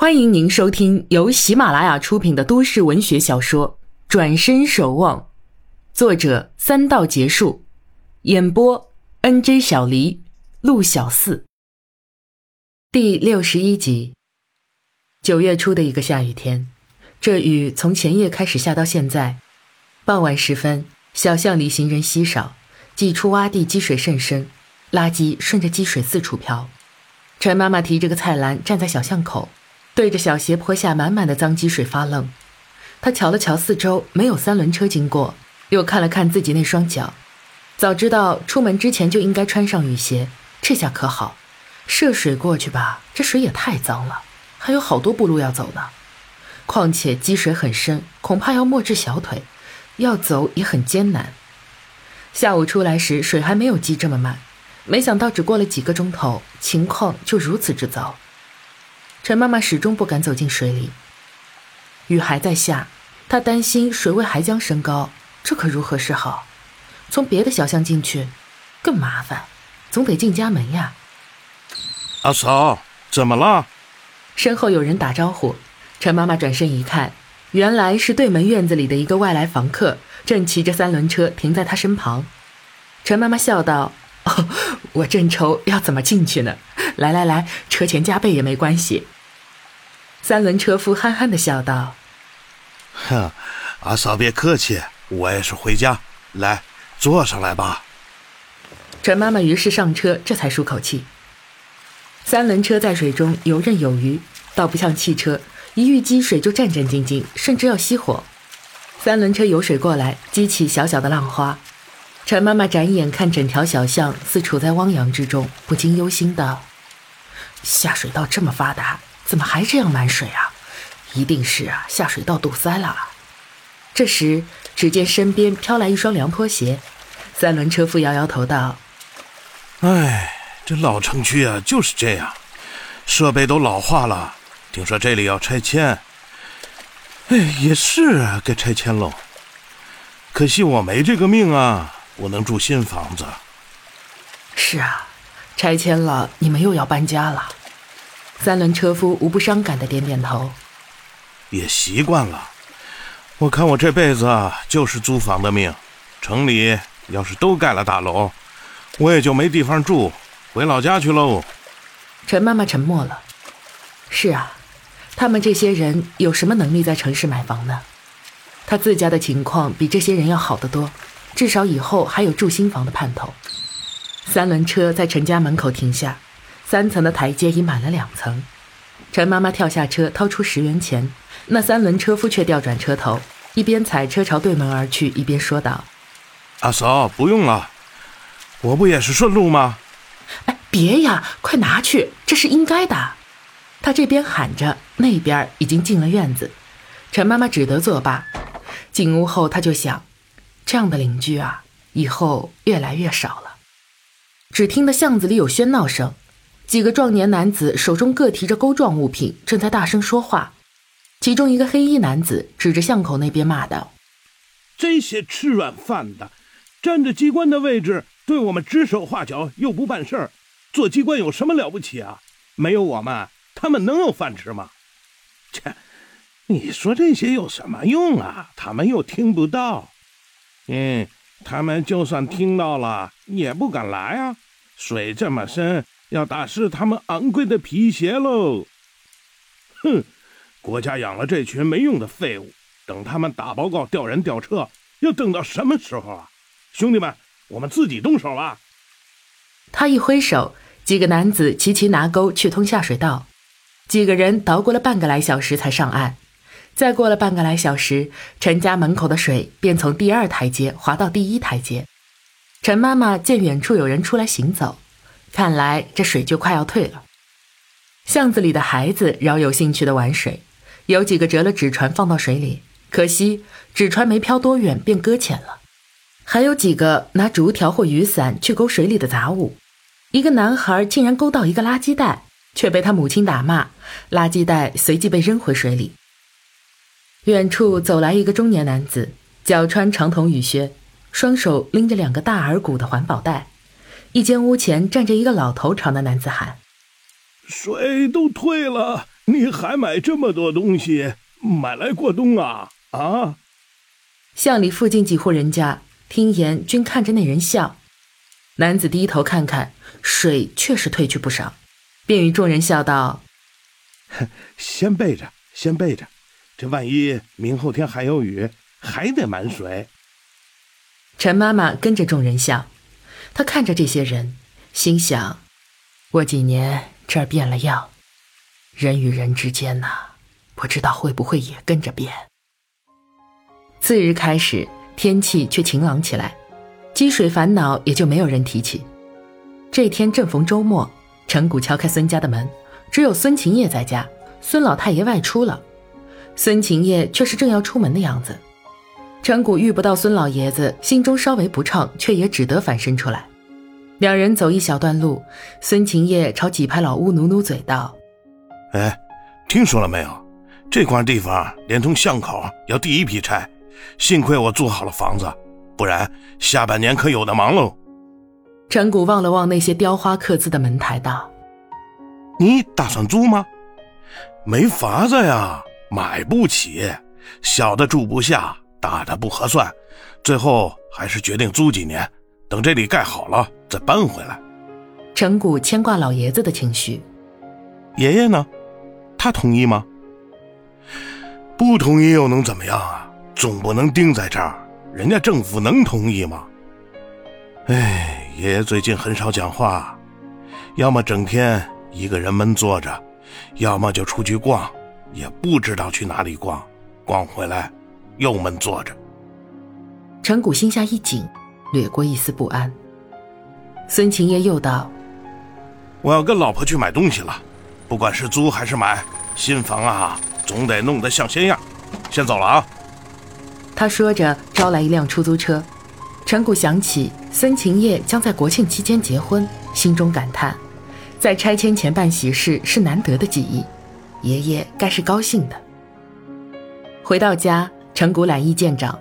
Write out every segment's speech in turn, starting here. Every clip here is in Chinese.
欢迎您收听由喜马拉雅出品的都市文学小说《转身守望》，作者三道结束，演播 N J 小黎、陆小四。第六十一集。九月初的一个下雨天，这雨从前夜开始下到现在。傍晚时分，小巷里行人稀少，几处洼地积水甚深，垃圾顺着积水四处飘。陈妈妈提着个菜篮站在小巷口。对着小斜坡下满满的脏积水发愣，他瞧了瞧四周，没有三轮车经过，又看了看自己那双脚，早知道出门之前就应该穿上雨鞋，这下可好，涉水过去吧，这水也太脏了，还有好多步路要走呢，况且积水很深，恐怕要没至小腿，要走也很艰难。下午出来时水还没有积这么满，没想到只过了几个钟头，情况就如此之糟。陈妈妈始终不敢走进水里，雨还在下，她担心水位还将升高，这可如何是好？从别的小巷进去，更麻烦，总得进家门呀。阿嫂，怎么了？身后有人打招呼，陈妈妈转身一看，原来是对门院子里的一个外来房客，正骑着三轮车停在她身旁。陈妈妈笑道：“哦，我正愁要怎么进去呢。”来来来，车钱加倍也没关系。三轮车夫憨憨的笑道：“哼，阿嫂别客气，我也是回家。来，坐上来吧。”陈妈妈于是上车，这才舒口气。三轮车在水中游刃有余，倒不像汽车，一遇积水就战战兢兢，甚至要熄火。三轮车游水过来，激起小小的浪花。陈妈妈展眼看整条小巷，似处在汪洋之中，不禁忧心道。下水道这么发达，怎么还这样满水啊？一定是啊，下水道堵塞了。这时，只见身边飘来一双凉拖鞋，三轮车夫摇摇头道：“哎，这老城区啊就是这样，设备都老化了。听说这里要拆迁，哎，也是啊，该拆迁喽。可惜我没这个命啊，我能住新房子。是啊。”拆迁了，你们又要搬家了。三轮车夫无不伤感的点点头。也习惯了。我看我这辈子就是租房的命。城里要是都盖了大楼，我也就没地方住，回老家去喽。陈妈妈沉默了。是啊，他们这些人有什么能力在城市买房呢？他自家的情况比这些人要好得多，至少以后还有住新房的盼头。三轮车在陈家门口停下，三层的台阶已满了两层。陈妈妈跳下车，掏出十元钱。那三轮车夫却调转车头，一边踩车朝对门而去，一边说道：“阿嫂，不用了，我不也是顺路吗？”“哎，别呀，快拿去，这是应该的。”他这边喊着，那边已经进了院子。陈妈妈只得作罢。进屋后，他就想：这样的邻居啊，以后越来越少了。只听得巷子里有喧闹声，几个壮年男子手中各提着钩状物品，正在大声说话。其中一个黑衣男子指着巷口那边骂道：“这些吃软饭的，占着机关的位置，对我们指手画脚又不办事儿，做机关有什么了不起啊？没有我们，他们能有饭吃吗？切，你说这些有什么用啊？他们又听不到。嗯。”他们就算听到了，也不敢来啊！水这么深，要打湿他们昂贵的皮鞋喽。哼，国家养了这群没用的废物，等他们打报告调人调车，要等到什么时候啊？兄弟们，我们自己动手吧！他一挥手，几个男子齐齐拿钩去通下水道，几个人捣鼓了半个来小时才上岸。再过了半个来小时，陈家门口的水便从第二台阶滑到第一台阶。陈妈妈见远处有人出来行走，看来这水就快要退了。巷子里的孩子饶有兴趣地玩水，有几个折了纸船放到水里，可惜纸船没漂多远便搁浅了。还有几个拿竹条或雨伞去勾水里的杂物，一个男孩竟然勾到一个垃圾袋，却被他母亲打骂，垃圾袋随即被扔回水里。远处走来一个中年男子，脚穿长筒雨靴，双手拎着两个大耳鼓的环保袋。一间屋前站着一个老头朝那男子喊：“水都退了，你还买这么多东西，买来过冬啊？啊！巷里附近几户人家听言均看着那人笑。男子低头看看，水确实退去不少，便与众人笑道：“ 先备着，先备着，这万一明后天还有雨，还得满水。”陈妈妈跟着众人笑，她看着这些人，心想：过几年这儿变了样，人与人之间呐，不知道会不会也跟着变。次日开始，天气却晴朗起来，积水烦恼也就没有人提起。这天正逢周末，陈谷敲开孙家的门，只有孙晴叶在家，孙老太爷外出了，孙晴夜却是正要出门的样子。陈谷遇不到孙老爷子，心中稍微不畅，却也只得反身出来。两人走一小段路，孙晴夜朝几排老屋努努嘴道：“哎，听说了没有？这块地方连同巷口要第一批拆。”幸亏我租好了房子，不然下半年可有的忙喽。陈谷望了望那些雕花刻字的门台，道：“你打算租吗？没法子呀，买不起，小的住不下，大的不合算，最后还是决定租几年，等这里盖好了再搬回来。”陈谷牵挂老爷子的情绪，爷爷呢？他同意吗？不同意又能怎么样啊？总不能定在这儿，人家政府能同意吗？哎，爷爷最近很少讲话，要么整天一个人闷坐着，要么就出去逛，也不知道去哪里逛，逛回来又闷坐着。陈谷心下一紧，掠过一丝不安。孙晴夜又道：“我要跟老婆去买东西了，不管是租还是买，新房啊，总得弄得像新样。先走了啊。”他说着，招来一辆出租车。陈谷想起孙晴夜将在国庆期间结婚，心中感叹：在拆迁前办喜事是难得的记忆，爷爷该是高兴的。回到家，陈谷懒意见长，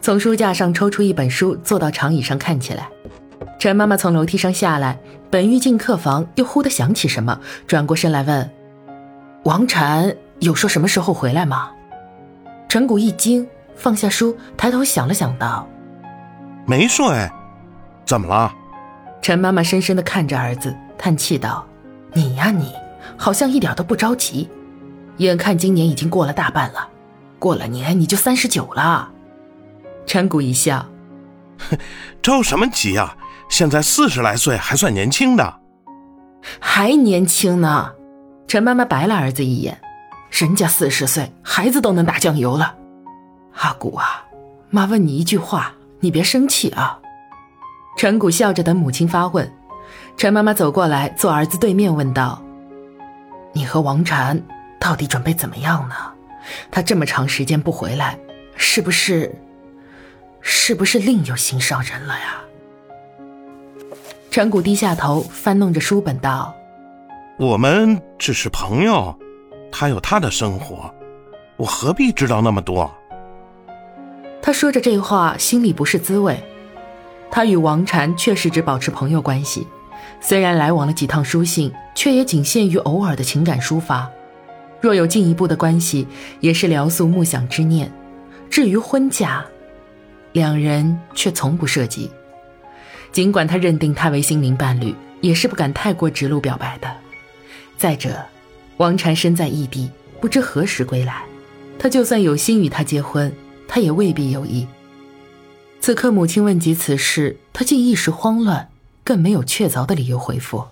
从书架上抽出一本书，坐到长椅上看起来。陈妈妈从楼梯上下来，本欲进客房，又忽地想起什么，转过身来问：“王禅有说什么时候回来吗？”陈谷一惊。放下书，抬头想了想，道：“没说哎，怎么了？”陈妈妈深深的看着儿子，叹气道：“你呀，你好像一点都不着急。眼看今年已经过了大半了，过了年你就三十九了。”陈谷一笑：“ 着什么急啊？现在四十来岁还算年轻的，还年轻呢。”陈妈妈白了儿子一眼：“人家四十岁，孩子都能打酱油了。”阿古啊，妈问你一句话，你别生气啊。陈谷笑着等母亲发问。陈妈妈走过来，坐儿子对面问道：“你和王禅到底准备怎么样呢？他这么长时间不回来，是不是，是不是另有心上人了呀？”陈谷低下头，翻弄着书本道：“我们只是朋友，他有他的生活，我何必知道那么多？”他说着这话，心里不是滋味。他与王禅确实只保持朋友关系，虽然来往了几趟书信，却也仅限于偶尔的情感抒发。若有进一步的关系，也是聊宿暮想之念。至于婚嫁，两人却从不涉及。尽管他认定他为心灵伴侣，也是不敢太过直露表白的。再者，王禅身在异地，不知何时归来。他就算有心与他结婚。他也未必有意。此刻母亲问及此事，他竟一时慌乱，更没有确凿的理由回复。